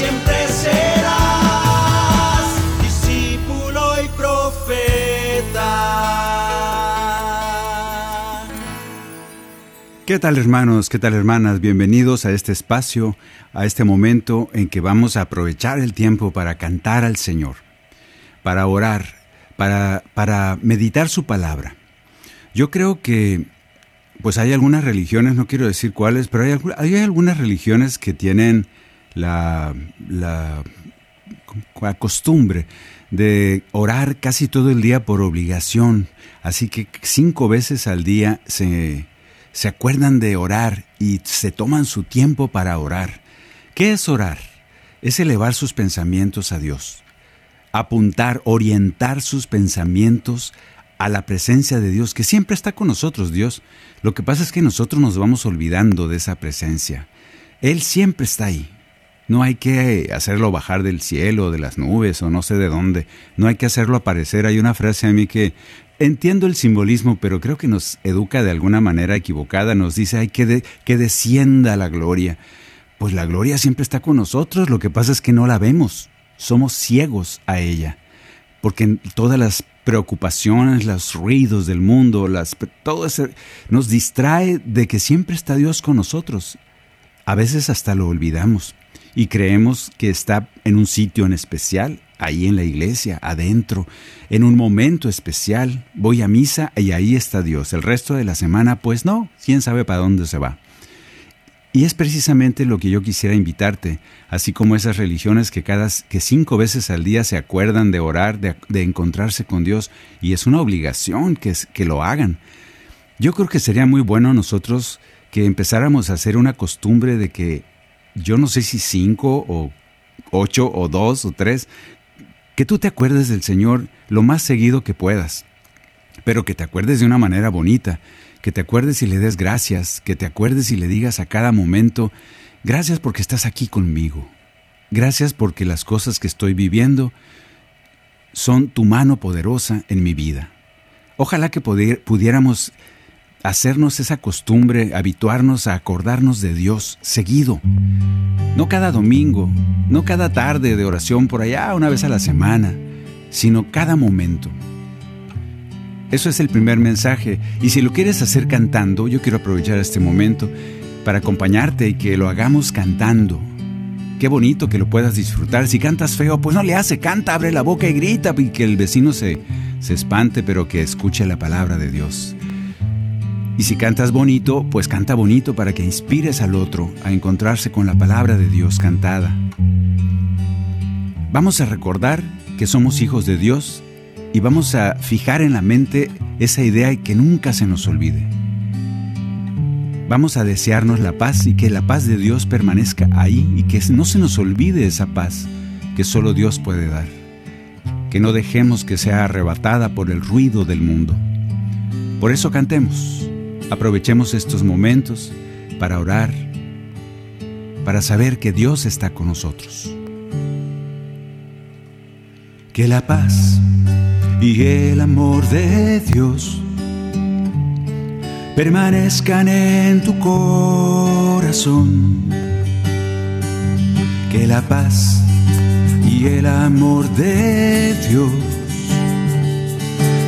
Siempre serás discípulo y profeta. ¿Qué tal hermanos? ¿Qué tal hermanas? Bienvenidos a este espacio, a este momento en que vamos a aprovechar el tiempo para cantar al Señor, para orar, para, para meditar su palabra. Yo creo que pues hay algunas religiones, no quiero decir cuáles, pero hay, algu- hay algunas religiones que tienen la, la, costumbre de orar casi todo el día por obligación. Así que cinco veces al día se, se acuerdan de orar y se toman su tiempo para orar. ¿Qué es orar? Es elevar sus pensamientos a Dios apuntar, orientar sus pensamientos a la presencia de Dios, que siempre está con nosotros, Dios. Lo que pasa es que nosotros nos vamos olvidando de esa presencia. Él siempre está ahí. No hay que hacerlo bajar del cielo, de las nubes o no sé de dónde. No hay que hacerlo aparecer. Hay una frase a mí que entiendo el simbolismo, pero creo que nos educa de alguna manera equivocada. Nos dice, hay que, que descienda la gloria. Pues la gloria siempre está con nosotros. Lo que pasa es que no la vemos. Somos ciegos a ella. Porque todas las preocupaciones, los ruidos del mundo, las, todo eso nos distrae de que siempre está Dios con nosotros. A veces hasta lo olvidamos y creemos que está en un sitio en especial, ahí en la iglesia, adentro, en un momento especial. Voy a misa y ahí está Dios. El resto de la semana, pues no, quién sabe para dónde se va. Y es precisamente lo que yo quisiera invitarte, así como esas religiones que cada que cinco veces al día se acuerdan de orar, de, de encontrarse con Dios, y es una obligación que, que lo hagan. Yo creo que sería muy bueno nosotros que empezáramos a hacer una costumbre de que yo no sé si cinco o ocho o dos o tres, que tú te acuerdes del Señor lo más seguido que puedas, pero que te acuerdes de una manera bonita, que te acuerdes y le des gracias, que te acuerdes y le digas a cada momento, gracias porque estás aquí conmigo, gracias porque las cosas que estoy viviendo son tu mano poderosa en mi vida. Ojalá que pudiéramos hacernos esa costumbre, habituarnos a acordarnos de Dios seguido. No cada domingo, no cada tarde de oración por allá una vez a la semana, sino cada momento. Eso es el primer mensaje. Y si lo quieres hacer cantando, yo quiero aprovechar este momento para acompañarte y que lo hagamos cantando. Qué bonito que lo puedas disfrutar. Si cantas feo, pues no le hace, canta, abre la boca y grita y que el vecino se, se espante, pero que escuche la palabra de Dios. Y si cantas bonito, pues canta bonito para que inspires al otro a encontrarse con la palabra de Dios cantada. Vamos a recordar que somos hijos de Dios y vamos a fijar en la mente esa idea y que nunca se nos olvide. Vamos a desearnos la paz y que la paz de Dios permanezca ahí y que no se nos olvide esa paz que solo Dios puede dar. Que no dejemos que sea arrebatada por el ruido del mundo. Por eso cantemos. Aprovechemos estos momentos para orar, para saber que Dios está con nosotros. Que la paz y el amor de Dios permanezcan en tu corazón. Que la paz y el amor de Dios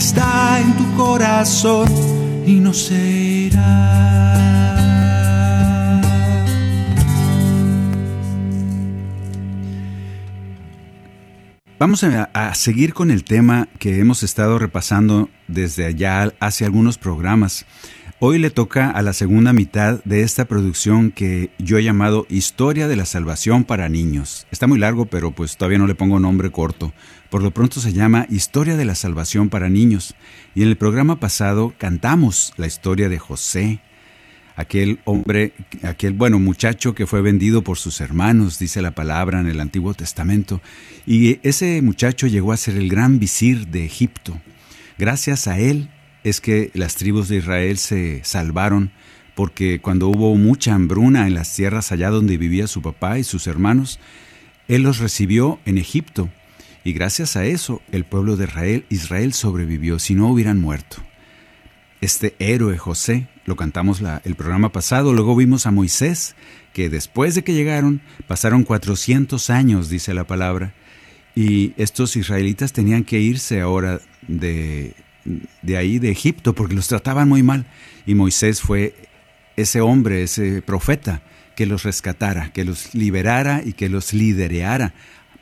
está en tu corazón y no será. Vamos a, a, seguir con el tema que hemos estado repasando desde allá hace algunos programas. Hoy le toca a la segunda mitad de esta producción que yo he llamado Historia de la Salvación para Niños. Está muy largo, pero pues todavía no le pongo nombre corto. Por lo pronto se llama Historia de la Salvación para Niños. Y en el programa pasado cantamos la historia de José, aquel hombre, aquel bueno muchacho que fue vendido por sus hermanos, dice la palabra en el Antiguo Testamento. Y ese muchacho llegó a ser el gran visir de Egipto. Gracias a él es que las tribus de Israel se salvaron porque cuando hubo mucha hambruna en las tierras allá donde vivía su papá y sus hermanos, Él los recibió en Egipto y gracias a eso el pueblo de Israel, Israel sobrevivió si no hubieran muerto. Este héroe José, lo cantamos el programa pasado, luego vimos a Moisés, que después de que llegaron pasaron 400 años, dice la palabra, y estos israelitas tenían que irse ahora de de ahí, de Egipto, porque los trataban muy mal. Y Moisés fue ese hombre, ese profeta, que los rescatara, que los liberara y que los lidereara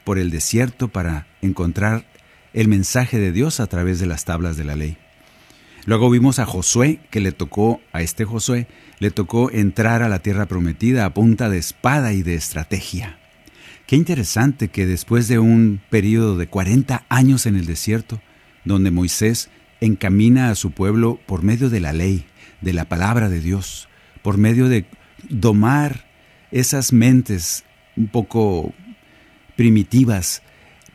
por el desierto para encontrar el mensaje de Dios a través de las tablas de la ley. Luego vimos a Josué, que le tocó, a este Josué, le tocó entrar a la tierra prometida a punta de espada y de estrategia. Qué interesante que después de un periodo de 40 años en el desierto, donde Moisés encamina a su pueblo por medio de la ley, de la palabra de Dios, por medio de domar esas mentes un poco primitivas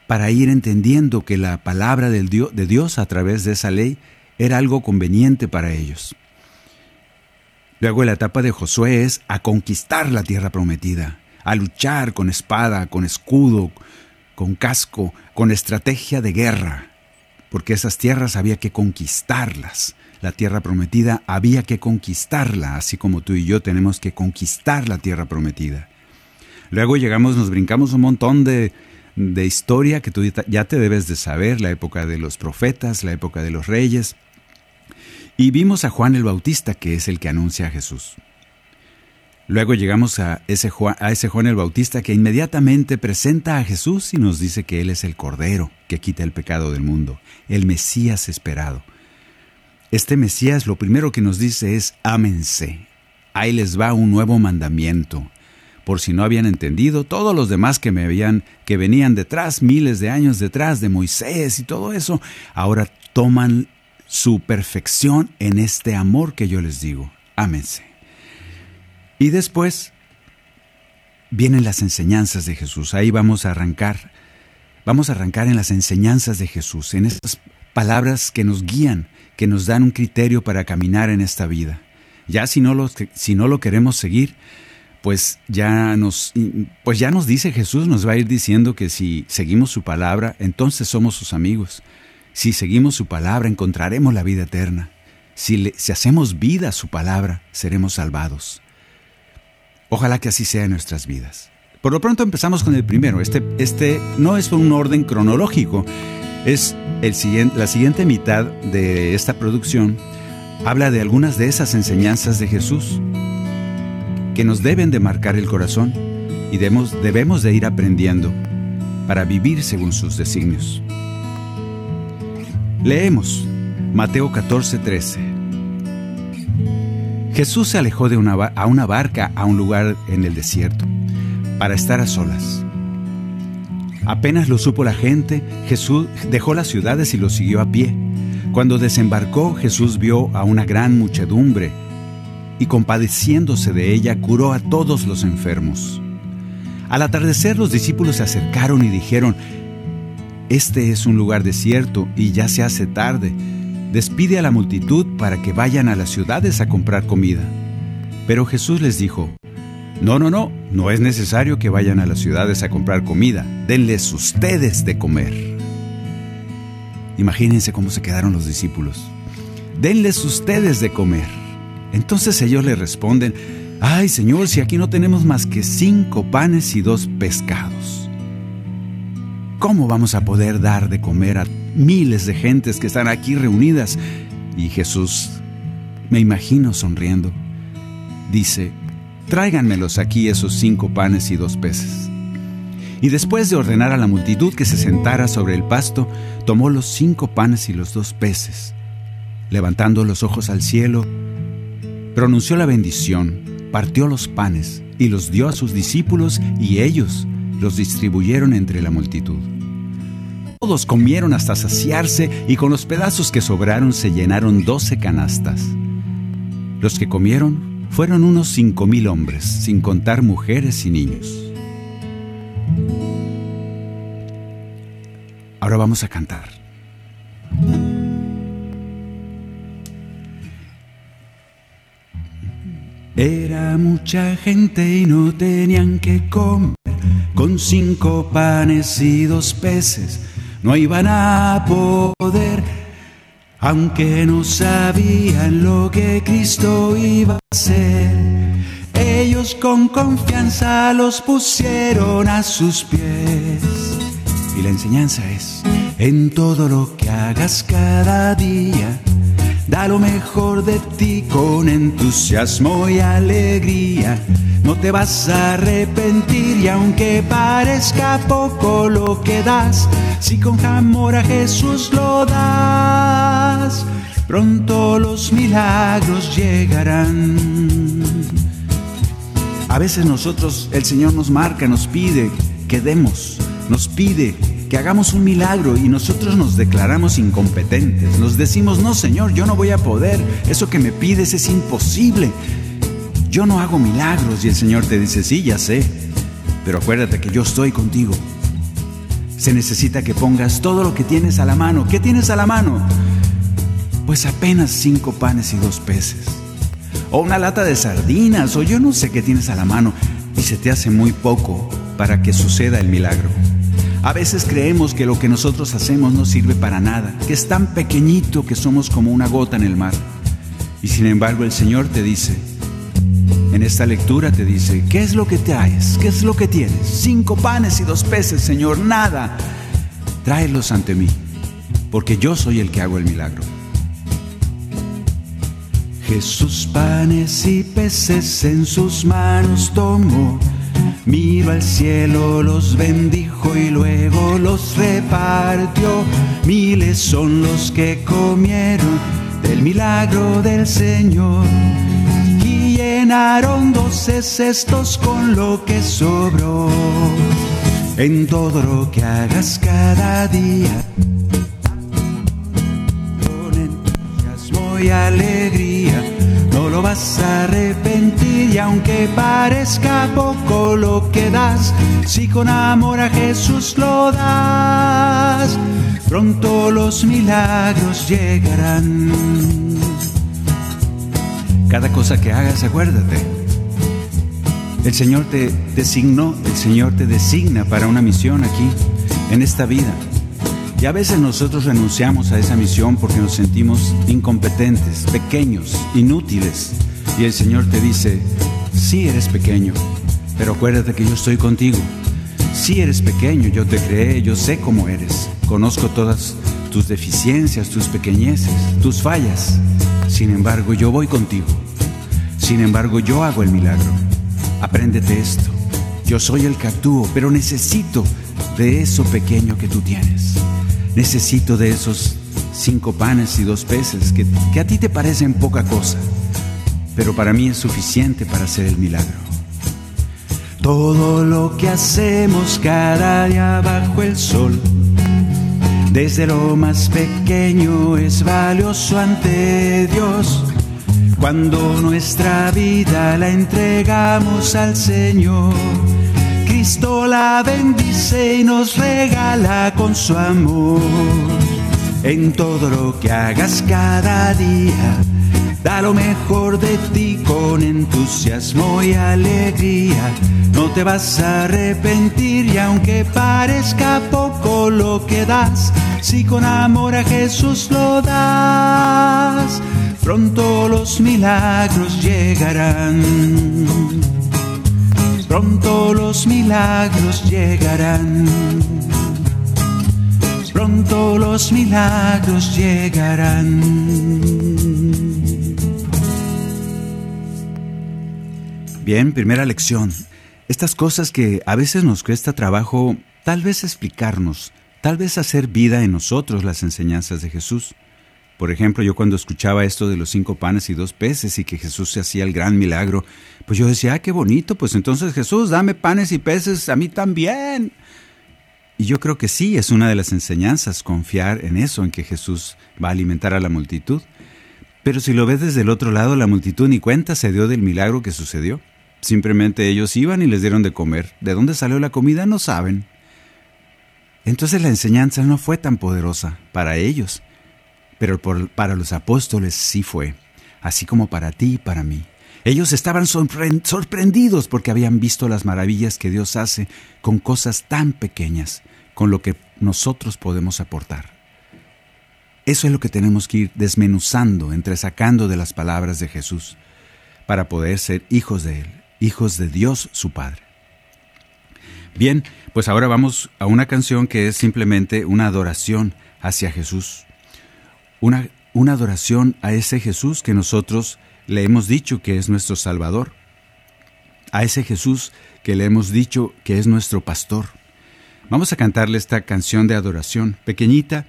para ir entendiendo que la palabra de Dios a través de esa ley era algo conveniente para ellos. Luego la etapa de Josué es a conquistar la tierra prometida, a luchar con espada, con escudo, con casco, con estrategia de guerra porque esas tierras había que conquistarlas. La tierra prometida había que conquistarla, así como tú y yo tenemos que conquistar la tierra prometida. Luego llegamos, nos brincamos un montón de, de historia que tú ya te debes de saber, la época de los profetas, la época de los reyes. Y vimos a Juan el Bautista, que es el que anuncia a Jesús. Luego llegamos a ese, Juan, a ese Juan el Bautista que inmediatamente presenta a Jesús y nos dice que Él es el Cordero que quita el pecado del mundo, el Mesías esperado. Este Mesías lo primero que nos dice es ámense. Ahí les va un nuevo mandamiento. Por si no habían entendido, todos los demás que me habían, que venían detrás, miles de años detrás de Moisés y todo eso, ahora toman su perfección en este amor que yo les digo. Ámense. Y después vienen las enseñanzas de Jesús. Ahí vamos a arrancar. Vamos a arrancar en las enseñanzas de Jesús, en estas palabras que nos guían, que nos dan un criterio para caminar en esta vida. Ya si no lo, si no lo queremos seguir, pues ya nos pues ya nos dice Jesús, nos va a ir diciendo que si seguimos su palabra, entonces somos sus amigos. Si seguimos su palabra, encontraremos la vida eterna. Si, hacemos vida a su palabra, seremos salvados. Ojalá que así sea en nuestras vidas. Por lo pronto empezamos con el primero. Este, este no es un orden cronológico, es el siguiente, la siguiente mitad de esta producción. Habla de algunas de esas enseñanzas de Jesús que nos deben de marcar el corazón y debemos, debemos de ir aprendiendo para vivir según sus designios. Leemos Mateo 14, 13. Jesús se alejó de una, a una barca a un lugar en el desierto para estar a solas. Apenas lo supo la gente, Jesús dejó las ciudades y lo siguió a pie. Cuando desembarcó, Jesús vio a una gran muchedumbre y compadeciéndose de ella, curó a todos los enfermos. Al atardecer los discípulos se acercaron y dijeron, Este es un lugar desierto y ya se hace tarde. despide a la multitud para que vayan a las ciudades a comprar comida. Pero Jesús les dijo, no, no, no, no es necesario que vayan a las ciudades a comprar comida, denles ustedes de comer. Imagínense cómo se quedaron los discípulos. Denles ustedes de comer. Entonces ellos le responden, ay Señor, si aquí no tenemos más que cinco panes y dos pescados. ¿Cómo vamos a poder dar de comer a miles de gentes que están aquí reunidas? Y Jesús, me imagino sonriendo, dice, tráiganmelos aquí esos cinco panes y dos peces. Y después de ordenar a la multitud que se sentara sobre el pasto, tomó los cinco panes y los dos peces. Levantando los ojos al cielo, pronunció la bendición, partió los panes y los dio a sus discípulos y ellos los distribuyeron entre la multitud. Todos comieron hasta saciarse y con los pedazos que sobraron se llenaron doce canastas. Los que comieron fueron unos cinco mil hombres, sin contar mujeres y niños. Ahora vamos a cantar. Era mucha gente y no tenían que comer. Con cinco panes y dos peces no iban a poder. Aunque no sabían lo que Cristo iba a hacer, ellos con confianza los pusieron a sus pies. Y la enseñanza es, en todo lo que hagas cada día, Da lo mejor de ti con entusiasmo y alegría. No te vas a arrepentir y aunque parezca poco lo que das, si con amor a Jesús lo das, pronto los milagros llegarán. A veces nosotros, el Señor nos marca, nos pide que demos, nos pide que hagamos un milagro y nosotros nos declaramos incompetentes. Nos decimos, no Señor, yo no voy a poder, eso que me pides es imposible. Yo no hago milagros y el Señor te dice, sí, ya sé, pero acuérdate que yo estoy contigo. Se necesita que pongas todo lo que tienes a la mano. ¿Qué tienes a la mano? Pues apenas cinco panes y dos peces. O una lata de sardinas, o yo no sé qué tienes a la mano. Y se te hace muy poco para que suceda el milagro. A veces creemos que lo que nosotros hacemos no sirve para nada, que es tan pequeñito que somos como una gota en el mar. Y sin embargo el Señor te dice, en esta lectura te dice, ¿qué es lo que traes? ¿Qué es lo que tienes? Cinco panes y dos peces, Señor, nada. Tráelos ante mí, porque yo soy el que hago el milagro. Jesús panes y peces en sus manos tomó Miro al cielo, los bendijo y luego los repartió. Miles son los que comieron del milagro del Señor. Y llenaron doce cestos con lo que sobró. En todo lo que hagas cada día, con entusiasmo y alegría lo vas a arrepentir y aunque parezca poco lo que das, si con amor a Jesús lo das, pronto los milagros llegarán. Cada cosa que hagas, acuérdate, el Señor te designó, el Señor te designa para una misión aquí, en esta vida. Y a veces nosotros renunciamos a esa misión porque nos sentimos incompetentes, pequeños, inútiles. Y el Señor te dice, sí eres pequeño, pero acuérdate que yo estoy contigo. Sí eres pequeño, yo te creé, yo sé cómo eres. Conozco todas tus deficiencias, tus pequeñeces, tus fallas. Sin embargo, yo voy contigo. Sin embargo, yo hago el milagro. Apréndete esto. Yo soy el que actúo, pero necesito de eso pequeño que tú tienes. Necesito de esos cinco panes y dos peces que, que a ti te parecen poca cosa, pero para mí es suficiente para hacer el milagro. Todo lo que hacemos cada día bajo el sol, desde lo más pequeño es valioso ante Dios. Cuando nuestra vida la entregamos al Señor Cristo la bendice y nos regala con su amor. en todo lo que hagas cada día. Da lo mejor de ti con entusiasmo y alegría. No te vas a arrepentir y aunque parezca poco lo que das, si con amor a Jesús lo das, pronto los milagros llegarán. Pronto los milagros llegarán pronto los milagros llegarán. Bien, primera lección. Estas cosas que a veces nos cuesta trabajo tal vez explicarnos, tal vez hacer vida en nosotros las enseñanzas de Jesús. Por ejemplo, yo cuando escuchaba esto de los cinco panes y dos peces y que Jesús se hacía el gran milagro, pues yo decía, ah, qué bonito, pues entonces Jesús, dame panes y peces a mí también. Y yo creo que sí, es una de las enseñanzas, confiar en eso, en que Jesús va a alimentar a la multitud. Pero si lo ves desde el otro lado, la multitud ni cuenta se dio del milagro que sucedió. Simplemente ellos iban y les dieron de comer. ¿De dónde salió la comida? No saben. Entonces la enseñanza no fue tan poderosa para ellos, pero para los apóstoles sí fue, así como para ti y para mí. Ellos estaban sorprendidos porque habían visto las maravillas que Dios hace con cosas tan pequeñas, con lo que nosotros podemos aportar. Eso es lo que tenemos que ir desmenuzando, entresacando de las palabras de Jesús, para poder ser hijos de Él, hijos de Dios su Padre. Bien, pues ahora vamos a una canción que es simplemente una adoración hacia Jesús. Una, una adoración a ese Jesús que nosotros le hemos dicho que es nuestro Salvador. A ese Jesús que le hemos dicho que es nuestro pastor. Vamos a cantarle esta canción de adoración, pequeñita.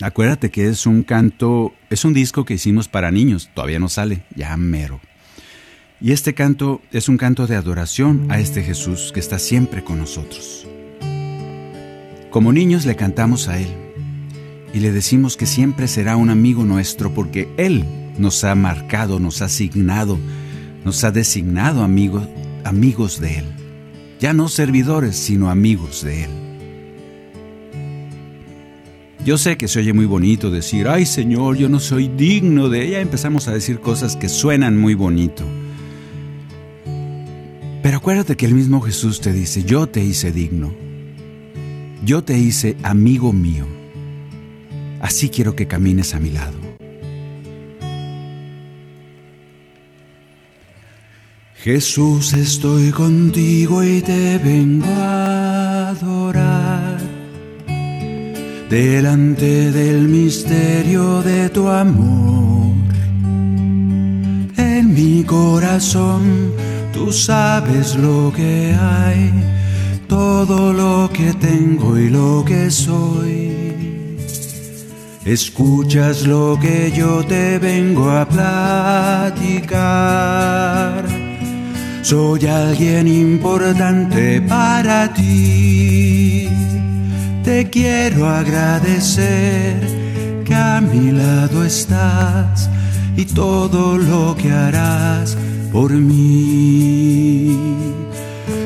Acuérdate que es un canto, es un disco que hicimos para niños, todavía no sale, ya mero. Y este canto es un canto de adoración a este Jesús que está siempre con nosotros. Como niños le cantamos a Él y le decimos que siempre será un amigo nuestro porque Él nos ha marcado, nos ha asignado, nos ha designado amigos, amigos de Él. Ya no servidores, sino amigos de Él. Yo sé que se oye muy bonito decir, ay Señor, yo no soy digno de ella. Empezamos a decir cosas que suenan muy bonito. Pero acuérdate que el mismo Jesús te dice, yo te hice digno, yo te hice amigo mío, así quiero que camines a mi lado. Jesús, estoy contigo y te vengo a adorar delante del misterio de tu amor. En mi corazón Tú sabes lo que hay, todo lo que tengo y lo que soy. Escuchas lo que yo te vengo a platicar. Soy alguien importante para ti. Te quiero agradecer que a mi lado estás y todo lo que harás por mí.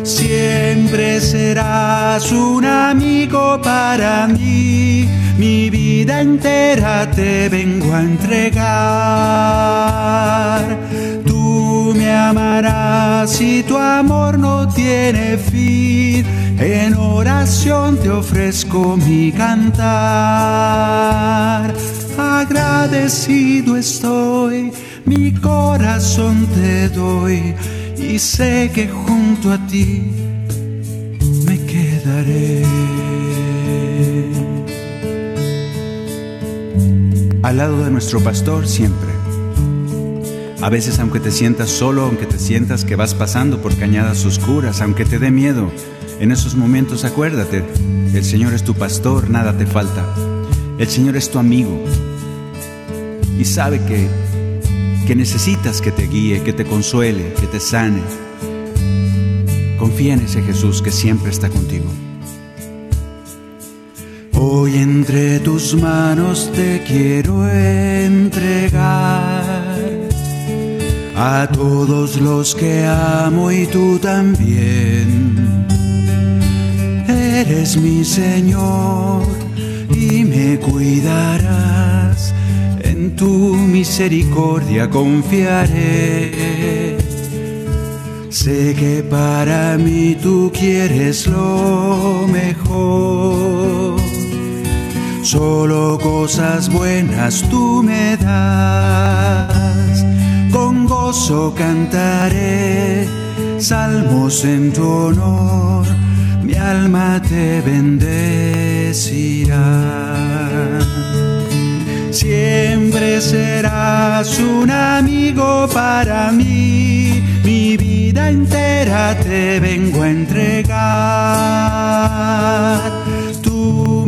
Siempre serás un amigo para mí, mi vida entera te vengo a entregar. Tú me amarás y tu amor no tiene fin, en oración te ofrezco mi cantar. Agradecido estoy mi corazón te doy y sé que junto a ti me quedaré. Al lado de nuestro pastor siempre. A veces aunque te sientas solo, aunque te sientas que vas pasando por cañadas oscuras, aunque te dé miedo, en esos momentos acuérdate, el Señor es tu pastor, nada te falta. El Señor es tu amigo y sabe que que necesitas que te guíe, que te consuele, que te sane. Confía en ese Jesús que siempre está contigo. Hoy entre tus manos te quiero entregar a todos los que amo y tú también. Eres mi Señor y me cuidarás, tu misericordia confiaré. Sé que para mí tú quieres lo mejor. Solo cosas buenas tú me das. Con gozo cantaré salmos en tu honor. Mi alma te bendecirá. Serás un amigo para mí. Mi vida entera te vengo a entregar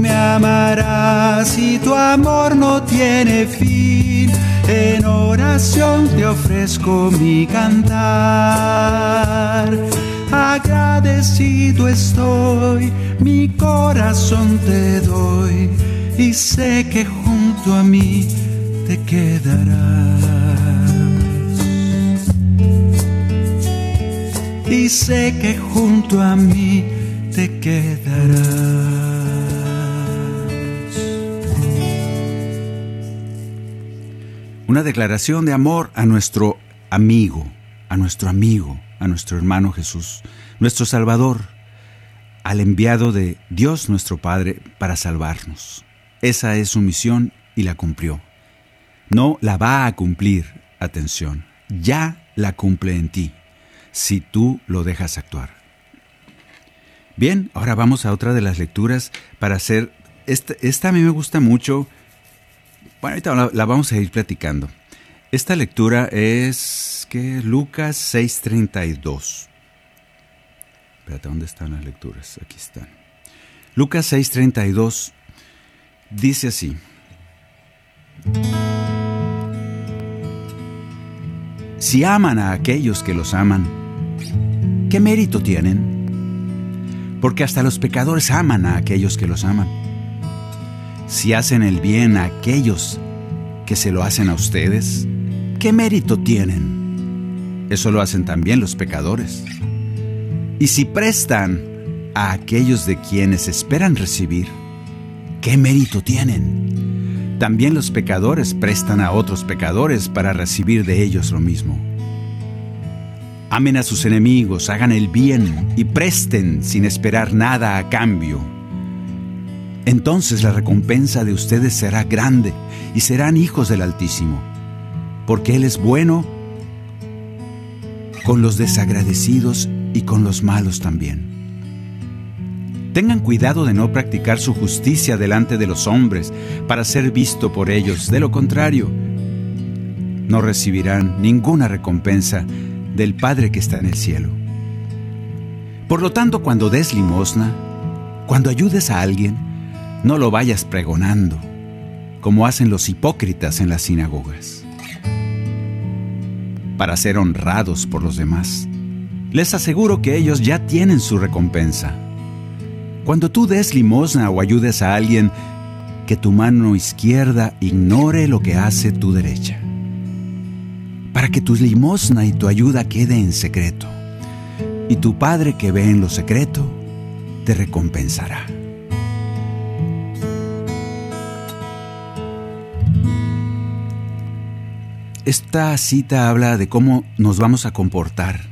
me amarás y tu amor no tiene fin. En oración te ofrezco mi cantar. Agradecido estoy, mi corazón te doy y sé que junto a mí te quedarás. Y sé que junto a mí te quedarás. una declaración de amor a nuestro amigo, a nuestro amigo, a nuestro hermano Jesús, nuestro Salvador, al enviado de Dios nuestro Padre para salvarnos. Esa es su misión y la cumplió. No la va a cumplir, atención, ya la cumple en ti, si tú lo dejas actuar. Bien, ahora vamos a otra de las lecturas para hacer, esta, esta a mí me gusta mucho, bueno, ahorita la, vamos a ir platicando. Esta lectura es que Lucas 6:32. Espérate, ¿dónde están las lecturas? Aquí están. Lucas 6:32 dice así. Si aman a aquellos que los aman, ¿qué mérito tienen? Porque hasta los pecadores aman a aquellos que los aman si hacen el bien a aquellos que se lo hacen a ustedes, ¿qué mérito tienen? Eso lo hacen también los pecadores. Y si prestan a aquellos de quienes esperan recibir, ¿qué mérito tienen? También los pecadores prestan a otros pecadores para recibir de ellos lo mismo. Amen a sus enemigos, hagan el bien y presten sin esperar nada a cambio entonces la recompensa de ustedes será grande y serán hijos del Altísimo, porque Él es bueno con los desagradecidos y con los malos también. Tengan cuidado de no practicar su justicia delante de los hombres para ser visto por ellos, de lo contrario, no recibirán ninguna recompensa del Padre que está en el cielo. Por lo tanto, cuando des limosna, cuando ayudes a alguien, no lo vayas pregonando, como hacen los hipócritas en las sinagogas, para ser honrados por los demás. Les aseguro que ellos ya tienen su recompensa. Cuando tú des limosna o ayudes a alguien, que tu mano izquierda ignore lo que hace tu derecha, para que tu limosna y tu ayuda quede en secreto, y tu Padre que ve en lo secreto te recompensará. Esta cita habla de cómo nos vamos a comportar.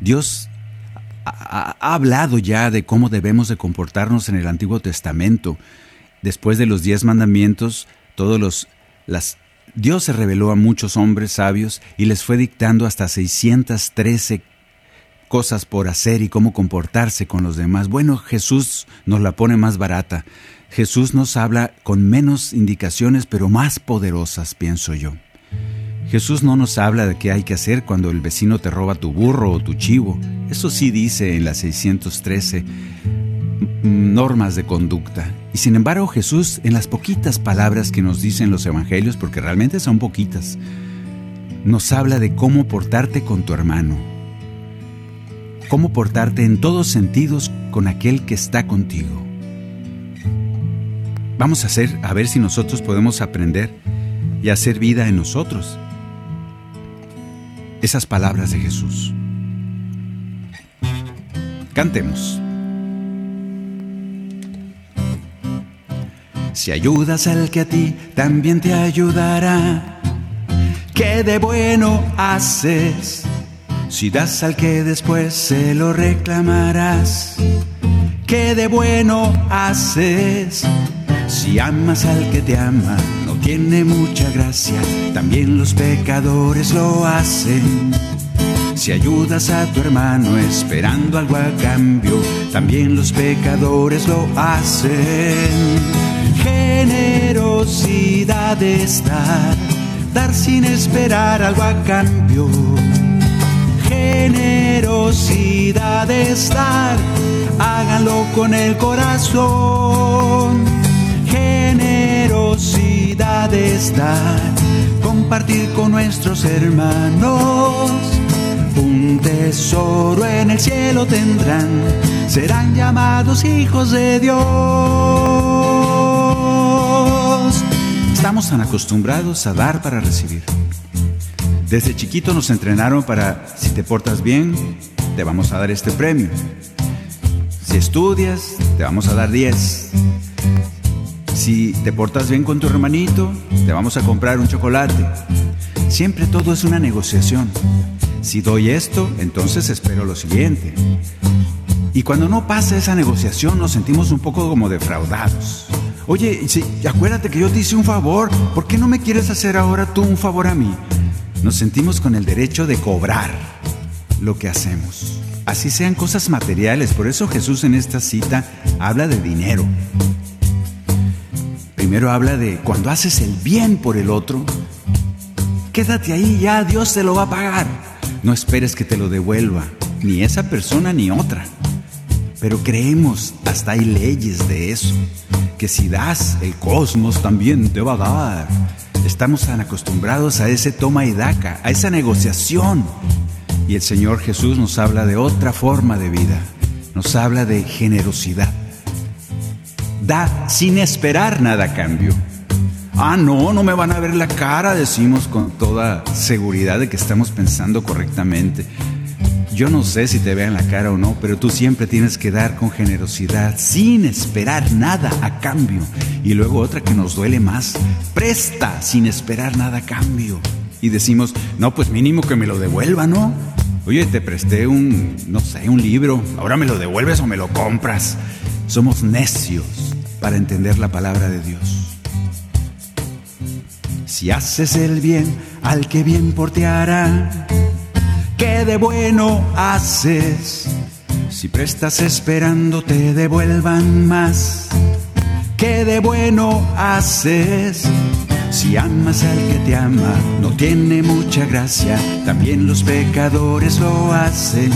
Dios ha, hablado ya de cómo debemos de comportarnos en el Antiguo Testamento. Después de los diez mandamientos, todos los, las, Dios se reveló a muchos hombres sabios y les fue dictando hasta 613 cosas por hacer y cómo comportarse con los demás. Bueno, Jesús nos la pone más barata. Jesús nos habla con menos indicaciones, pero más poderosas, pienso yo. Jesús no nos habla de qué hay que hacer cuando el vecino te roba tu burro o tu chivo. Eso sí dice en las 613 normas de conducta. Y sin embargo Jesús, en las poquitas palabras que nos dicen los evangelios, porque realmente son poquitas, nos habla de cómo portarte con tu hermano. Cómo portarte en todos sentidos con aquel que está contigo. Vamos a hacer, a ver si nosotros podemos aprender y hacer vida en nosotros esas palabras de Jesús. Cantemos. Si ayudas al que a ti también te ayudará. ¿Qué de bueno haces? Si das al que después se lo reclamarás. ¿Qué de bueno haces? Si amas al que te ama, tiene mucha gracia, también los pecadores lo hacen. Si ayudas a tu hermano esperando algo a cambio, también los pecadores lo hacen. Generosidad es dar, dar sin esperar algo a cambio. Generosidad es dar, háganlo con el corazón. Generosidad es dar, compartir con nuestros hermanos un tesoro en el cielo tendrán, serán llamados hijos de Dios. Estamos tan acostumbrados a dar para recibir. Desde chiquito nos entrenaron para, si te portas bien, te vamos a dar este premio. Si estudias, te vamos a dar 10. Si te portas bien con tu hermanito, te vamos a comprar un chocolate. Siempre todo es una negociación. Si doy esto, entonces espero lo siguiente. Y cuando no pasa esa negociación nos sentimos un poco como defraudados. Oye, si, acuérdate que yo te hice un favor, ¿por qué no me quieres hacer ahora tú un favor a mí? Nos sentimos con el derecho de cobrar lo que hacemos. Así sean cosas materiales, por eso Jesús en esta cita habla de dinero. Primero habla de cuando haces el bien por el otro, quédate ahí, ya Dios te lo va a pagar. No esperes que te lo devuelva, ni esa persona ni otra. Pero creemos, hasta hay leyes de eso, que si das, el cosmos también te va a dar. Estamos tan acostumbrados a ese toma y daca, a esa negociación. Y el Señor Jesús nos habla de otra forma de vida, nos habla de generosidad. Da sin esperar nada a cambio. Ah, no, no me van a ver la cara, decimos con toda seguridad de que estamos pensando correctamente. Yo no sé si te vean la cara o no, pero tú siempre tienes que dar con generosidad, sin esperar nada a cambio. Y luego otra que nos duele más, presta sin esperar nada a cambio. Y decimos, no, pues mínimo que me lo devuelva, ¿no? Oye, te presté un, no sé, un libro, ahora me lo devuelves o me lo compras. Somos necios para entender la palabra de Dios. Si haces el bien al que bien porteará, ¿qué de bueno haces? Si prestas esperando te devuelvan más, ¿qué de bueno haces? Si amas al que te ama, no tiene mucha gracia, también los pecadores lo hacen.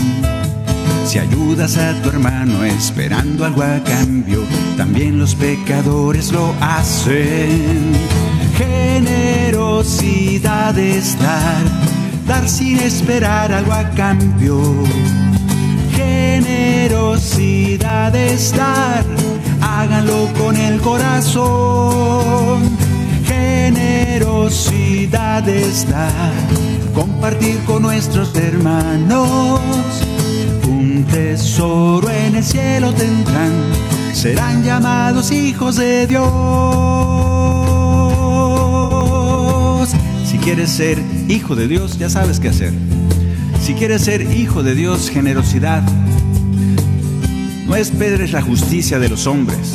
Si ayudas a tu hermano esperando algo a cambio, también los pecadores lo hacen. Generosidad es dar, dar sin esperar algo a cambio. Generosidad es dar, háganlo con el corazón. Generosidad es dar, compartir con nuestros hermanos. Tesoro en el cielo tendrán, serán llamados hijos de Dios. Si quieres ser hijo de Dios, ya sabes qué hacer. Si quieres ser hijo de Dios, generosidad. No esperes la justicia de los hombres.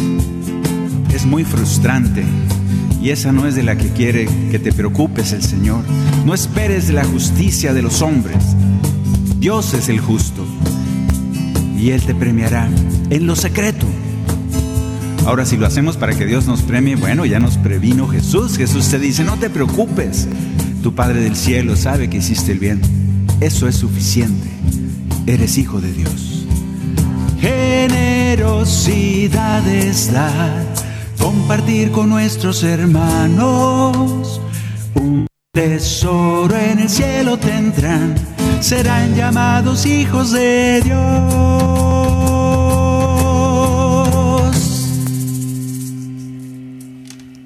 Es muy frustrante. Y esa no es de la que quiere que te preocupes el Señor. No esperes la justicia de los hombres. Dios es el justo. Y Él te premiará en lo secreto. Ahora, si lo hacemos para que Dios nos premie, bueno, ya nos previno Jesús. Jesús te dice, no te preocupes, tu Padre del cielo sabe que hiciste el bien. Eso es suficiente. Eres hijo de Dios. Generosidad es dar, compartir con nuestros hermanos. Un tesoro en el cielo tendrán, serán llamados hijos de Dios.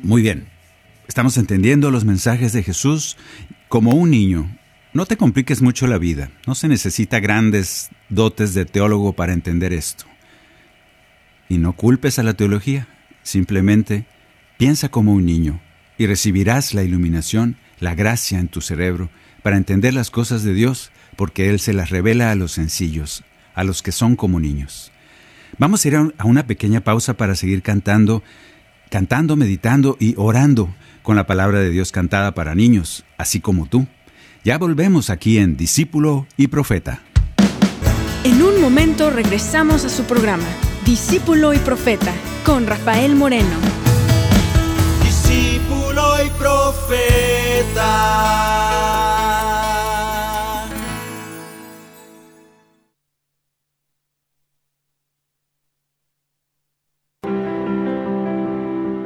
Muy bien, estamos entendiendo los mensajes de Jesús como un niño. No te compliques mucho la vida, no se necesita grandes dotes de teólogo para entender esto. Y no culpes a la teología, simplemente Piensa como un niño y recibirás la iluminación, la gracia en tu cerebro para entender las cosas de Dios, porque Él se las revela a los sencillos, a los que son como niños. Vamos a ir a una pequeña pausa para seguir cantando, cantando, meditando y orando con la palabra de Dios cantada para niños, así como tú. Ya volvemos aquí en Discípulo y Profeta. En un momento regresamos a su programa, Discípulo y Profeta, con Rafael Moreno. Discípulo y Profeta.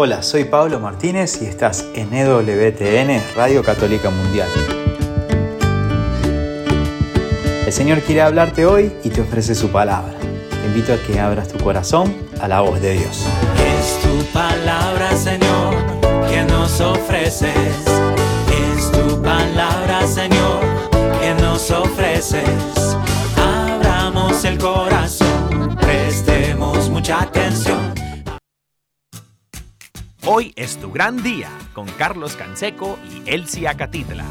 Hola, soy Pablo Martínez y estás en EWTN Radio Católica Mundial. El Señor quiere hablarte hoy y te ofrece su palabra. Te invito a que abras tu corazón a la voz de Dios. Es tu palabra, Señor, que nos ofreces. Es tu palabra, Señor, que nos ofreces. Abramos el corazón, prestemos mucha atención Hoy es tu gran día con Carlos Canseco y Elsie Acatitla.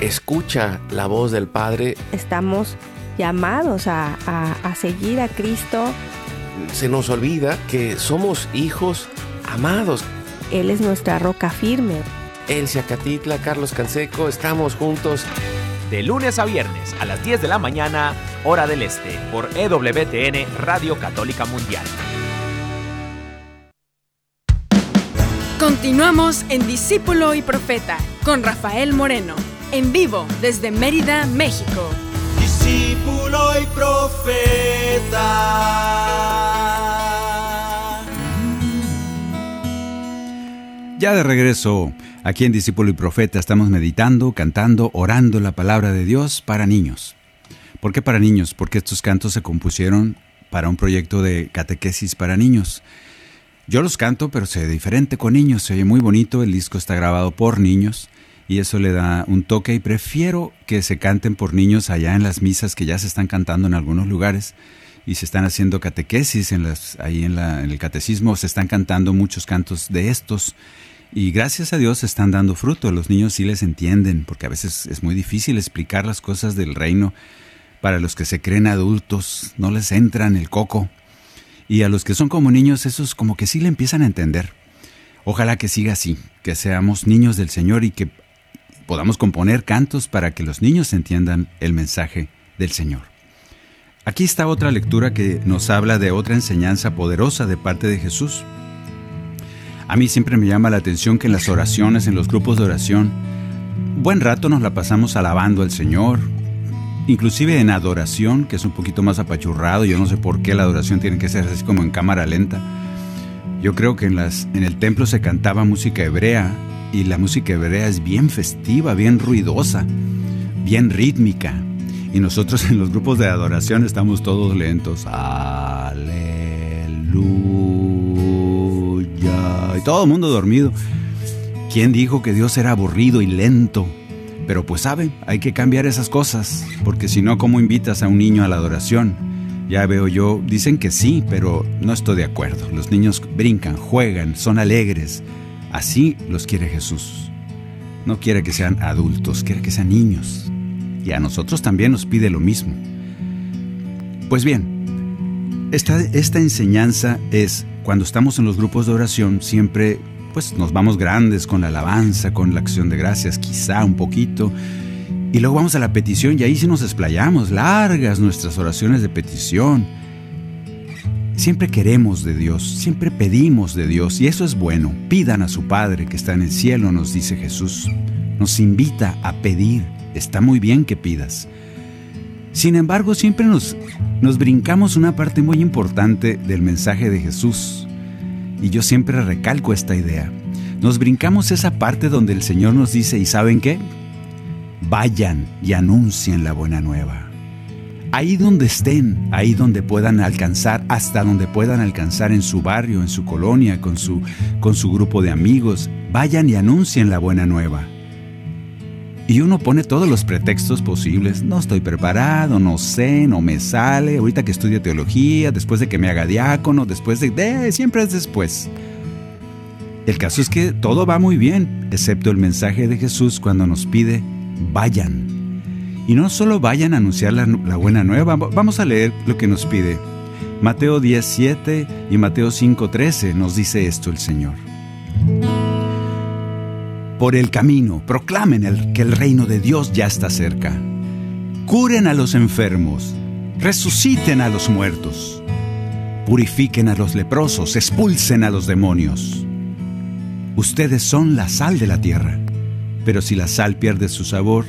Escucha la voz del Padre. Estamos llamados a, a, seguir a Cristo. Se nos olvida que somos hijos amados. Él es nuestra roca firme. Elsie Acatitla, Carlos Canseco, estamos juntos. De lunes a viernes a las 10 de la mañana, hora del este, por EWTN Radio Católica Mundial. Continuamos en Discípulo y Profeta con Rafael Moreno, en vivo desde Mérida, México. Discípulo y Profeta. Ya de regreso, aquí en Discípulo y Profeta estamos meditando, cantando, orando la palabra de Dios para niños. ¿Por qué para niños? Porque estos cantos se compusieron para un proyecto de catequesis para niños. Yo los canto, pero se ve diferente con niños, se oye muy bonito, el disco está grabado por niños y eso le da un toque y prefiero que se canten por niños allá en las misas que ya se están cantando en algunos lugares y se están haciendo catequesis en las, ahí en, la, en el catecismo, se están cantando muchos cantos de estos y gracias a Dios están dando fruto, los niños sí les entienden porque a veces es muy difícil explicar las cosas del reino para los que se creen adultos, no les entran el coco y a los que son como niños, esos como que sí le empiezan a entender. Ojalá que siga así, que seamos niños del Señor y que podamos componer cantos para que los niños entiendan el mensaje del Señor. Aquí está otra lectura que nos habla de otra enseñanza poderosa de parte de Jesús. A mí siempre me llama la atención que en las oraciones, en los grupos de oración, buen rato nos la pasamos alabando al Señor, inclusive en adoración, que es un poquito más apachurrado, yo no sé por qué la adoración tiene que ser así como en cámara lenta. Yo creo que en, las, en el templo se cantaba música hebrea y la música hebrea es bien festiva, bien ruidosa, bien rítmica. Y nosotros en los grupos de adoración estamos todos lentos. Aleluya. Y todo el mundo dormido. ¿Quién dijo que Dios era aburrido y lento? Pero pues sabe, hay que cambiar esas cosas, porque si no, ¿cómo invitas a un niño a la adoración? Ya veo yo, dicen que sí, pero no estoy de acuerdo. Los niños brincan, juegan, son alegres. Así los quiere Jesús. No quiere que sean adultos, quiere que sean niños. Y a nosotros también nos pide lo mismo. Pues bien, esta, esta enseñanza es, cuando estamos en los grupos de oración, siempre pues nos vamos grandes con la alabanza, con la acción de gracias, quizá un poquito. Y luego vamos a la petición y ahí sí nos explayamos, largas nuestras oraciones de petición. Siempre queremos de Dios, siempre pedimos de Dios y eso es bueno. Pidan a su Padre que está en el cielo, nos dice Jesús. Nos invita a pedir. Está muy bien que pidas. Sin embargo, siempre nos, nos brincamos una parte muy importante del mensaje de Jesús y yo siempre recalco esta idea. Nos brincamos esa parte donde el Señor nos dice, ¿y saben qué? Vayan y anuncien la buena nueva. Ahí donde estén, ahí donde puedan alcanzar, hasta donde puedan alcanzar en su barrio, en su colonia, con su, con su grupo de amigos, vayan y anuncien la buena nueva. Y uno pone todos los pretextos posibles. No estoy preparado, no sé, no me sale. Ahorita que estudio teología, después de que me haga diácono, después de... de siempre es después. El caso es que todo va muy bien, excepto el mensaje de Jesús cuando nos pide, vayan. Y no solo vayan a anunciar la, la buena nueva, vamos a leer lo que nos pide. Mateo 10.7 y Mateo 5.13 nos dice esto el Señor por el camino, proclamen el, que el reino de Dios ya está cerca. Curen a los enfermos, resuciten a los muertos, purifiquen a los leprosos, expulsen a los demonios. Ustedes son la sal de la tierra, pero si la sal pierde su sabor,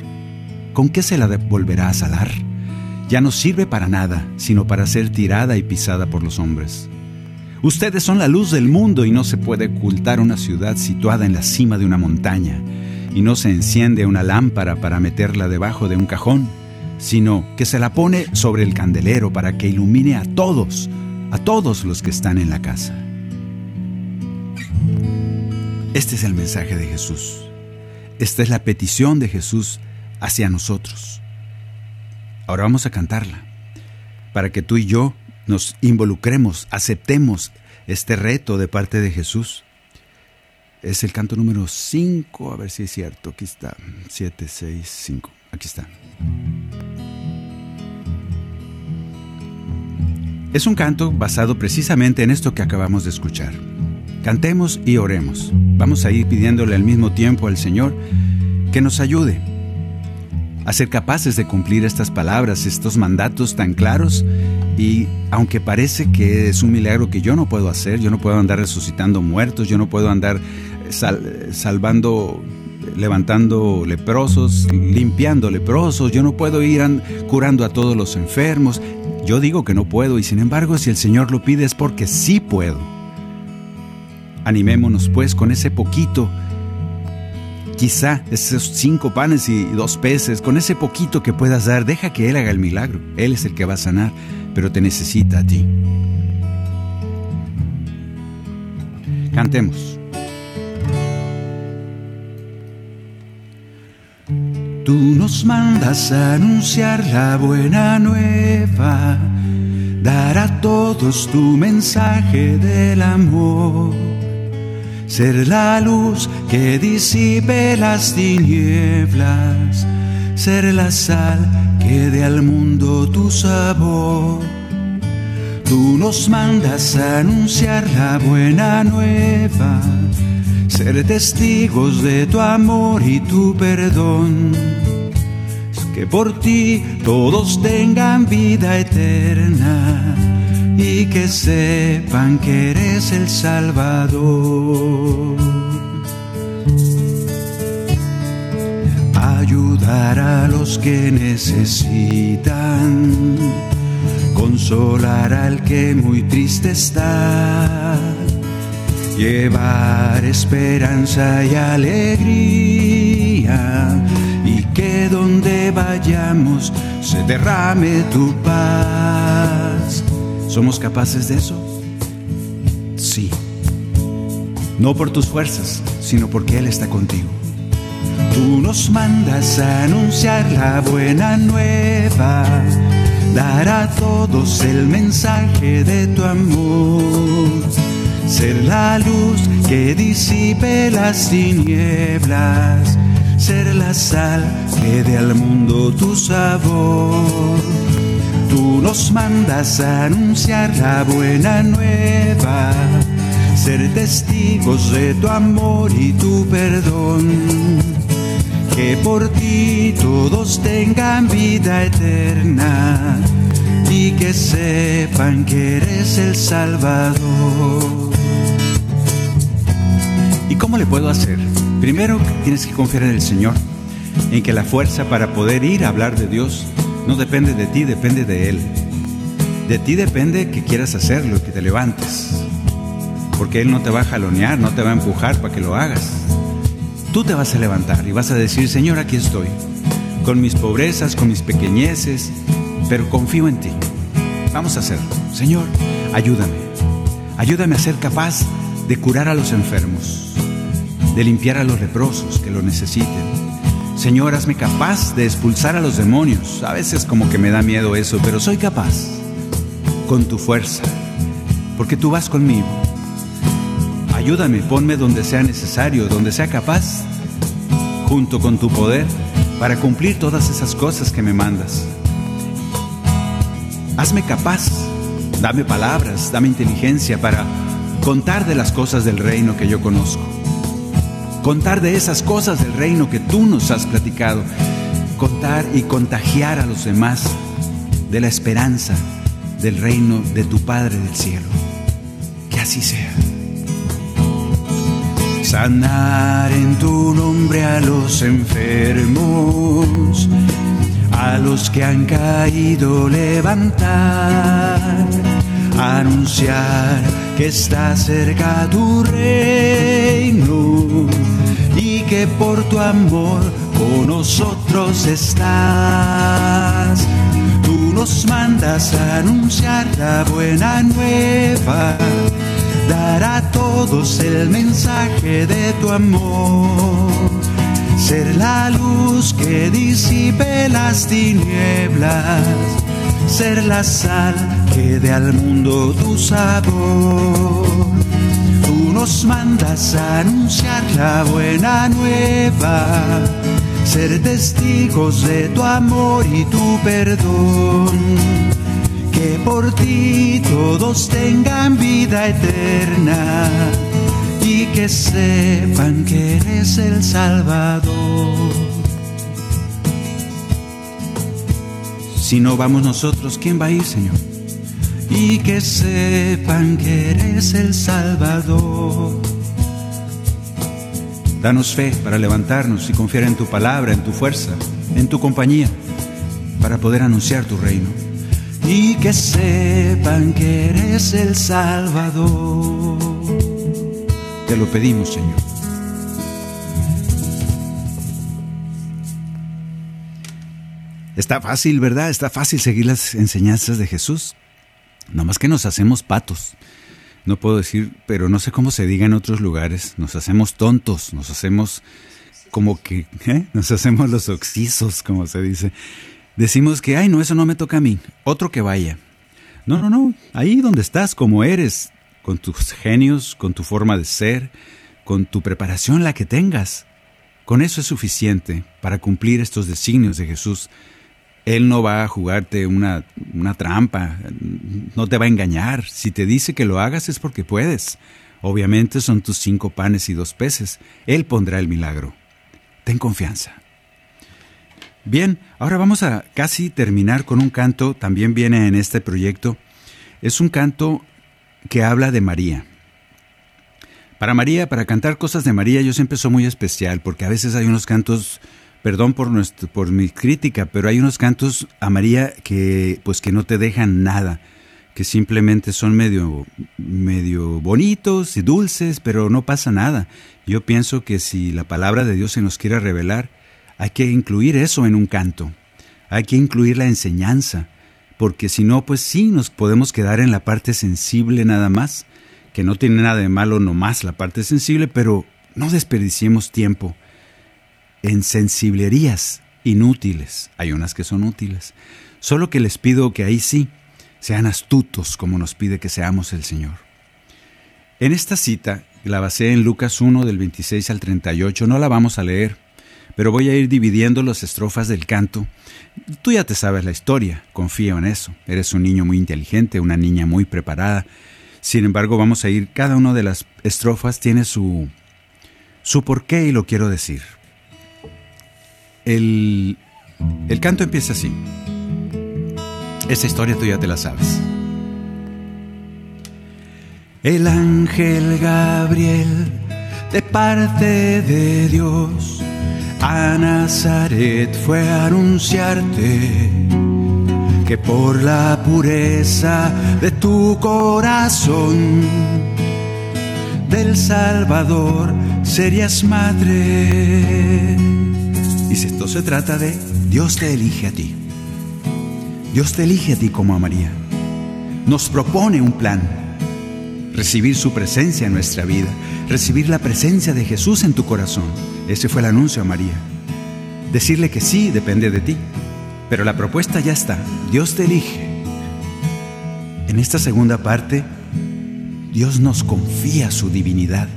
¿con qué se la volverá a salar? Ya no sirve para nada, sino para ser tirada y pisada por los hombres. Ustedes son la luz del mundo y no se puede ocultar una ciudad situada en la cima de una montaña. Y no se enciende una lámpara para meterla debajo de un cajón, sino que se la pone sobre el candelero para que ilumine a todos, a todos los que están en la casa. Este es el mensaje de Jesús. Esta es la petición de Jesús hacia nosotros. Ahora vamos a cantarla, para que tú y yo nos involucremos, aceptemos este reto de parte de Jesús. Es el canto número 5, a ver si es cierto, aquí está, 7, 6, 5, aquí está. Es un canto basado precisamente en esto que acabamos de escuchar. Cantemos y oremos. Vamos a ir pidiéndole al mismo tiempo al Señor que nos ayude a ser capaces de cumplir estas palabras, estos mandatos tan claros y aunque parece que es un milagro que yo no puedo hacer, yo no puedo andar resucitando muertos, yo no puedo andar salvando, levantando leprosos, limpiando leprosos, yo no puedo ir curando a todos los enfermos. Yo digo que no puedo y sin embargo si el Señor lo pide es porque sí puedo. Animémonos pues con ese poquito Quizá esos cinco panes y dos peces, con ese poquito que puedas dar, deja que Él haga el milagro. Él es el que va a sanar, pero te necesita a ti. Cantemos. Tú nos mandas a anunciar la buena nueva, dar a todos tu mensaje del amor ser la luz que disipe las tinieblas, ser la sal que dé al mundo tu sabor. Tú nos mandas a anunciar la buena nueva, ser testigos de tu amor y tu perdón. Que por ti todos tengan vida eterna y que sepan que eres el Salvador. Ayudar a los que necesitan, consolar al que muy triste está, llevar esperanza y alegría y que donde vayamos se derrame tu paz ¿Somos capaces de eso? Sí. No por tus fuerzas, sino porque Él está contigo. Tú nos mandas a anunciar la buena nueva, dar a todos el mensaje de tu amor, ser la luz que disipe las tinieblas, ser la sal que dé al mundo tu sabor. Tú nos mandas a anunciar la buena nueva, ser testigos de tu amor y tu perdón. Que por ti todos tengan vida eterna y que sepan que eres el Salvador. ¿Y cómo le puedo hacer? Primero tienes que confiar en el Señor, en que la fuerza para poder ir a hablar de Dios no depende de ti, depende de Él. De ti depende que quieras hacerlo, que te levantes. Porque Él no te va a jalonear, no te va a empujar para que lo hagas. Tú te vas a levantar y vas a decir, Señor, aquí estoy, con mis pobrezas, con mis pequeñeces, pero confío en ti. Vamos a hacerlo. Señor, ayúdame. Ayúdame a ser capaz de curar a los enfermos, de limpiar a los leprosos que lo necesiten. Señor, hazme capaz de expulsar a los demonios. A veces como que me da miedo eso, pero soy capaz con tu fuerza, porque tú vas conmigo. Ayúdame, ponme donde sea necesario, donde sea capaz, junto con tu poder, para cumplir todas esas cosas que me mandas. Hazme capaz, dame palabras, dame inteligencia para contar de las cosas del reino que yo conozco. Contar de esas cosas del reino que tú nos has platicado. Contar y contagiar a los demás de la esperanza del reino de tu Padre del cielo. Que así sea. Sanar en tu nombre a los enfermos, a los que han caído levantar, anunciar que está cerca tu reino y que por tu amor con nosotros estás. Nos mandas a anunciar la buena nueva, dar a todos el mensaje de tu amor, ser la luz que disipe las tinieblas, ser la sal que dé al mundo tu sabor. Tú nos mandas a anunciar la buena nueva ser testigos de tu amor y tu perdón. Que por ti todos tengan vida eterna y que sepan que eres el Salvador. Si no vamos nosotros, ¿quién va a ir, Señor? Y que sepan que eres el Salvador. Danos fe para levantarnos y confiar en tu palabra, en tu fuerza, en tu compañía, para poder anunciar tu reino. Y que sepan que eres el Salvador. Te lo pedimos, Señor. Está fácil, ¿verdad? Está fácil seguir las enseñanzas de Jesús. Nada más que nos hacemos patos no puedo decir, pero no sé cómo se diga en otros lugares, nos hacemos tontos, nos hacemos como que, ¿eh? nos hacemos los oxisos, como se dice. Decimos que, ay, no, eso no me toca a mí, otro que vaya. No, no, no, ahí donde estás, como eres, con tus genios, con tu forma de ser, con tu preparación, la que tengas. Con eso es suficiente para cumplir estos designios de Jesús él no va a jugarte una, trampa, no te va a engañar. Si te dice que lo hagas es porque puedes. Obviamente son tus cinco panes y dos peces. Él pondrá el milagro. Ten confianza. Bien, ahora vamos a casi terminar con un canto, también viene en este proyecto. Es un canto que habla de María. Para María, para cantar cosas de María, yo siempre soy muy especial, porque a veces hay unos cantos perdón por, nuestro, por mi crítica, pero hay unos cantos a María que pues que no te dejan nada, que simplemente son medio, medio bonitos y dulces, pero no pasa nada. Yo pienso que si la palabra de Dios se nos quiere revelar, hay que incluir eso en un canto, hay que incluir la enseñanza, porque si no, pues sí, nos podemos quedar en la parte sensible nada más, que no tiene nada de malo nomás la parte sensible, pero no desperdiciemos tiempo en sensiblerías inútiles. Hay unas que son útiles. Solo que les pido que ahí sí sean astutos como nos pide que seamos el Señor. En esta cita, la basé en Lucas 1 del 26 al 38, no la vamos a leer, pero voy a ir dividiendo las estrofas del canto. Tú ya te sabes la historia, confío en eso. Eres un niño muy inteligente, una niña muy preparada. Sin embargo, vamos a ir, cada una de las estrofas tiene su, su porqué y lo quiero decir. El, canto empieza así. Esa historia tú ya te la sabes. El ángel Gabriel, de parte de Dios, a Nazaret fue a anunciarte que por la pureza de tu corazón del Salvador serías madre. Y si esto se trata de Dios te elige a ti. Dios te elige a ti como a María. Nos propone un plan. Recibir su presencia en nuestra vida. Recibir la presencia de Jesús en tu corazón. Ese fue el anuncio a María. Decirle que sí depende de ti. Pero la propuesta ya está. Dios te elige. En esta segunda parte, Dios nos confía su divinidad.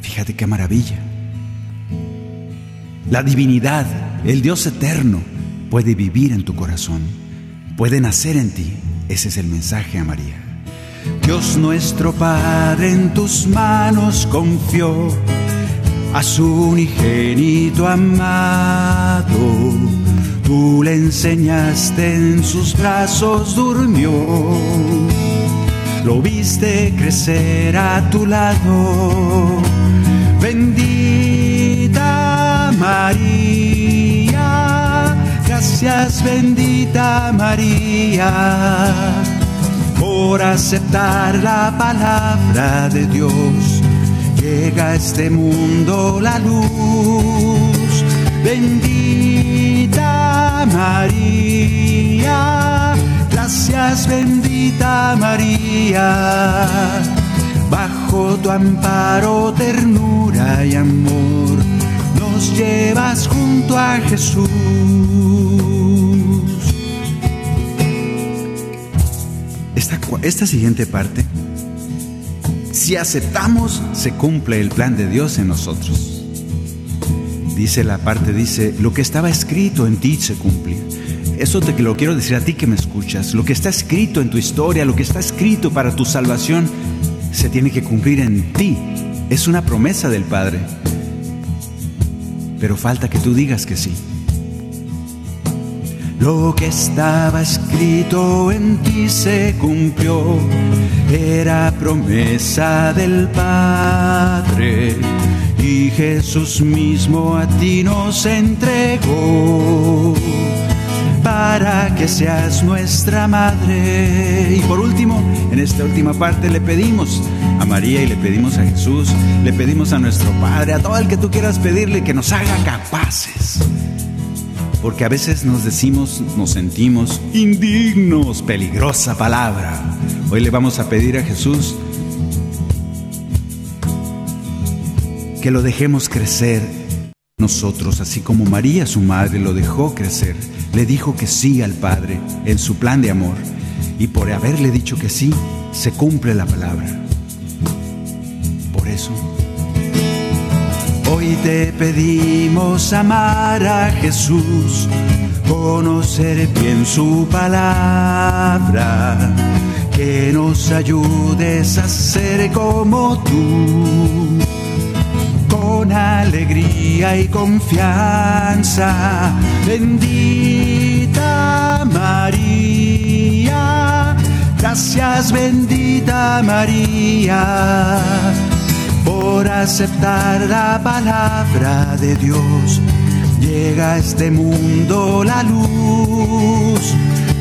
Fíjate qué maravilla. La divinidad, el Dios eterno, puede vivir en tu corazón, puede nacer en ti. Ese es el mensaje a María. Dios nuestro Padre en tus manos confió a su unigénito amado. Tú le enseñaste en sus brazos durmió lo viste crecer a tu lado. Bendita María, gracias bendita María, por aceptar la palabra de Dios. Llega a este mundo la luz. Bendita María Gracias bendita María, bajo tu amparo, ternura y amor, nos llevas junto a Jesús. Esta, siguiente parte, si aceptamos, se cumple el plan de Dios en nosotros. Dice la parte, dice, lo que estaba escrito en ti se cumplió eso te lo quiero decir a ti que me escuchas. Lo que está escrito en tu historia, lo que está escrito para tu salvación, se tiene que cumplir en ti. Es una promesa del Padre. Pero falta que tú digas que sí. Lo que estaba escrito en ti se cumplió, era promesa del Padre y Jesús mismo a ti nos entregó para que seas nuestra madre. Y por último, en esta última parte le pedimos a María y le pedimos a Jesús, le pedimos a nuestro Padre, a todo el que tú quieras pedirle que nos haga capaces. Porque a veces nos decimos, nos sentimos indignos, peligrosa palabra. Hoy le vamos a pedir a Jesús que lo dejemos crecer nosotros, así como María, su madre, lo dejó crecer le dijo que sí al Padre en su plan de amor y por haberle dicho que sí, se cumple la palabra. Por eso, hoy te pedimos amar a Jesús, conocer bien su palabra, que nos ayudes a ser como tú con alegría y confianza. Bendita María, gracias bendita María, por aceptar la palabra de Dios. Llega a este mundo la luz.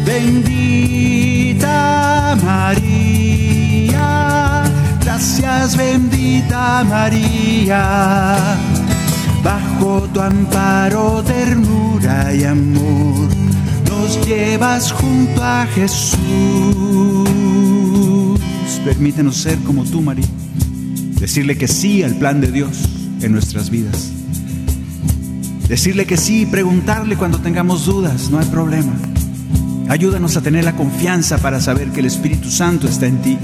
Bendita María Gracias bendita María, bajo tu amparo, ternura y amor, nos llevas junto a Jesús. Permítenos ser como tú, María, decirle que sí al plan de Dios en nuestras vidas. Decirle que sí, preguntarle cuando tengamos dudas, no hay problema. Ayúdanos a tener la confianza para saber que el Espíritu Santo está en ti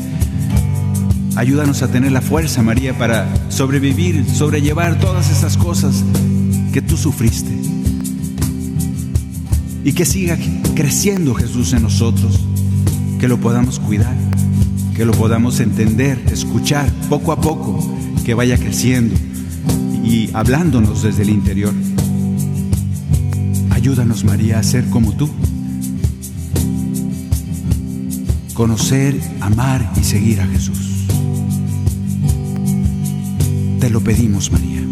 Ayúdanos a tener la fuerza, María, para sobrevivir, sobrellevar todas esas cosas que tú sufriste. Y que siga creciendo Jesús en nosotros, que lo podamos cuidar, que lo podamos entender, escuchar poco a poco, que vaya creciendo y hablándonos desde el interior. Ayúdanos, María, a ser como tú. Conocer, amar y seguir a Jesús. Te lo pedimos, María.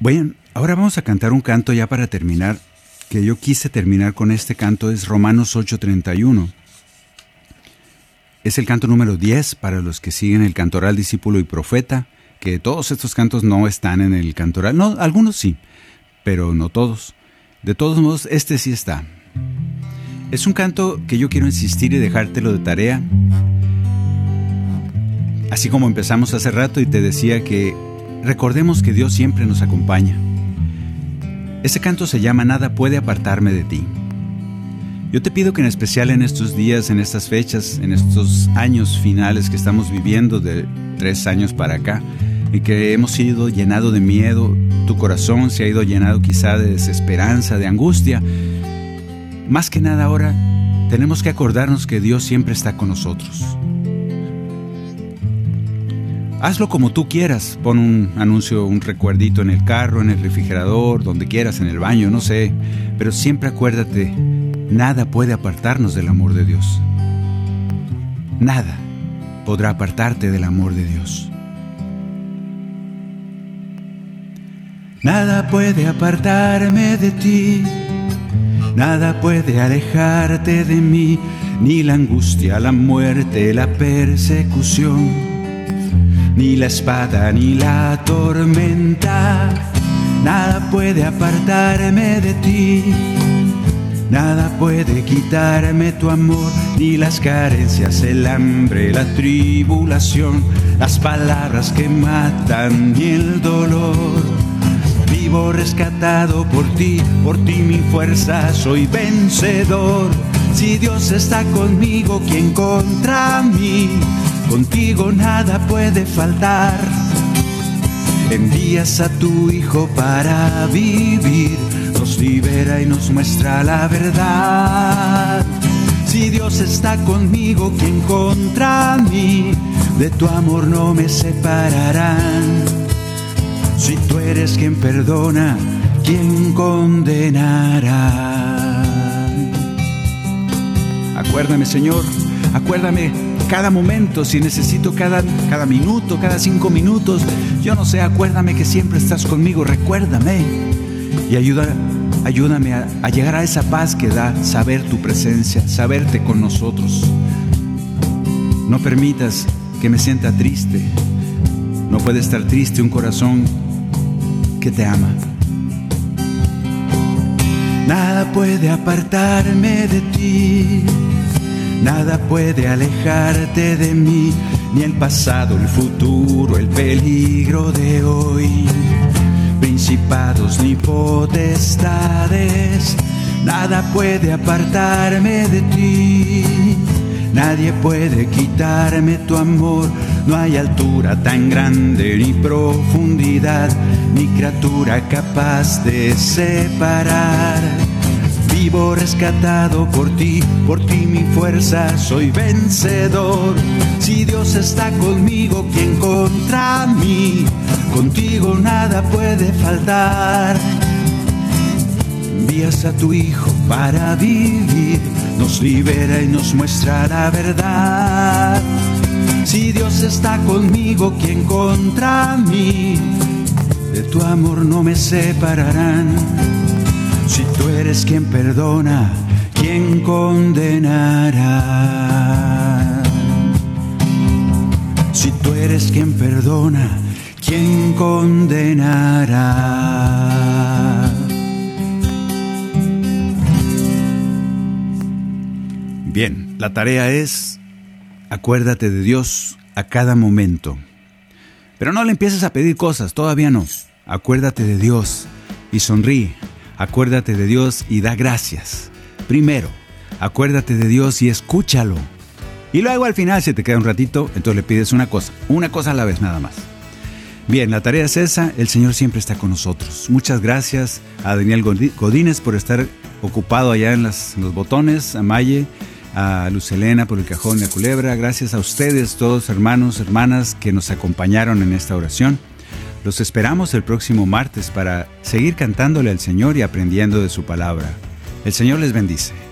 Bueno, ahora vamos a cantar un canto ya para terminar, que yo quise terminar con este canto, es Romanos 8:31. Es el canto número 10 para los que siguen el cantoral discípulo y profeta, que todos estos cantos no están en el cantoral, no, algunos sí, pero no todos. De todos modos, este sí está. Es un canto que yo quiero insistir y dejártelo de tarea. Así como empezamos hace rato y te decía que recordemos que Dios siempre nos acompaña. Ese canto se llama Nada puede apartarme de ti. Yo te pido que en especial en estos días, en estas fechas, en estos años finales que estamos viviendo de tres años para acá, y que hemos sido llenado de miedo, tu corazón se ha ido llenado quizá de desesperanza, de angustia, más que nada ahora tenemos que acordarnos que Dios siempre está con nosotros. Hazlo como tú quieras, pon un anuncio, un recuerdito en el carro, en el refrigerador, donde quieras, en el baño, no sé, pero siempre acuérdate, nada puede apartarnos del amor de Dios. Nada podrá apartarte del amor de Dios. Nada puede apartarme de ti. Nada puede alejarte de mí, ni la angustia, la muerte, la persecución, ni la espada, ni la tormenta. Nada puede apartarme de ti. Nada puede quitarme tu amor, ni las carencias, el hambre, la tribulación, las palabras que matan, ni el dolor vivo rescatado por ti, por ti mi fuerza, soy vencedor. Si Dios está conmigo, ¿quién contra mí? Contigo nada puede faltar. Envías a tu Hijo para vivir, nos libera y nos muestra la verdad. Si Dios está conmigo, ¿quién contra mí? De tu amor no me separarán. Si tú eres quien perdona, ¿quién condenará? Acuérdame, Señor, acuérdame cada momento, si necesito cada, cada minuto, cada cinco minutos, yo no sé, acuérdame que siempre estás conmigo, recuérdame y ayuda, ayúdame a, a llegar a esa paz que da saber tu presencia, saberte con nosotros. No permitas que me sienta triste. No puede estar triste un corazón que te ama. Nada puede apartarme de ti, nada puede alejarte de mí, ni el pasado, el futuro, el peligro de hoy. Principados ni potestades, nada puede apartarme de ti. Nadie puede quitarme tu amor, no hay altura tan grande ni profundidad ni criatura capaz de separar. Vivo rescatado por ti, por ti mi fuerza, soy vencedor. Si Dios está conmigo, ¿quién contra mí? Contigo nada puede faltar. Envías a tu Hijo para vivir, nos libera y nos muestra la verdad. Si Dios está conmigo, ¿quién contra mí? de tu amor no me separarán. Si tú eres quien perdona, ¿quién condenará? Si tú eres quien perdona, ¿quién condenará? Bien, la tarea es, acuérdate de Dios a cada momento. Pero no le empieces a pedir cosas, todavía no. Acuérdate de Dios y sonríe. Acuérdate de Dios y da gracias. Primero, acuérdate de Dios y escúchalo. Y luego al final, si te queda un ratito, entonces le pides una cosa, una cosa a la vez nada más. Bien, la tarea es esa, el Señor siempre está con nosotros. Muchas gracias a Daniel Godínez por estar ocupado allá en, los botones, a Maye, a Lucelena por el cajón de culebra. Gracias a ustedes, todos hermanos, hermanas que nos acompañaron en esta oración. Los esperamos el próximo martes para seguir cantándole al Señor y aprendiendo de su palabra. El Señor les bendice.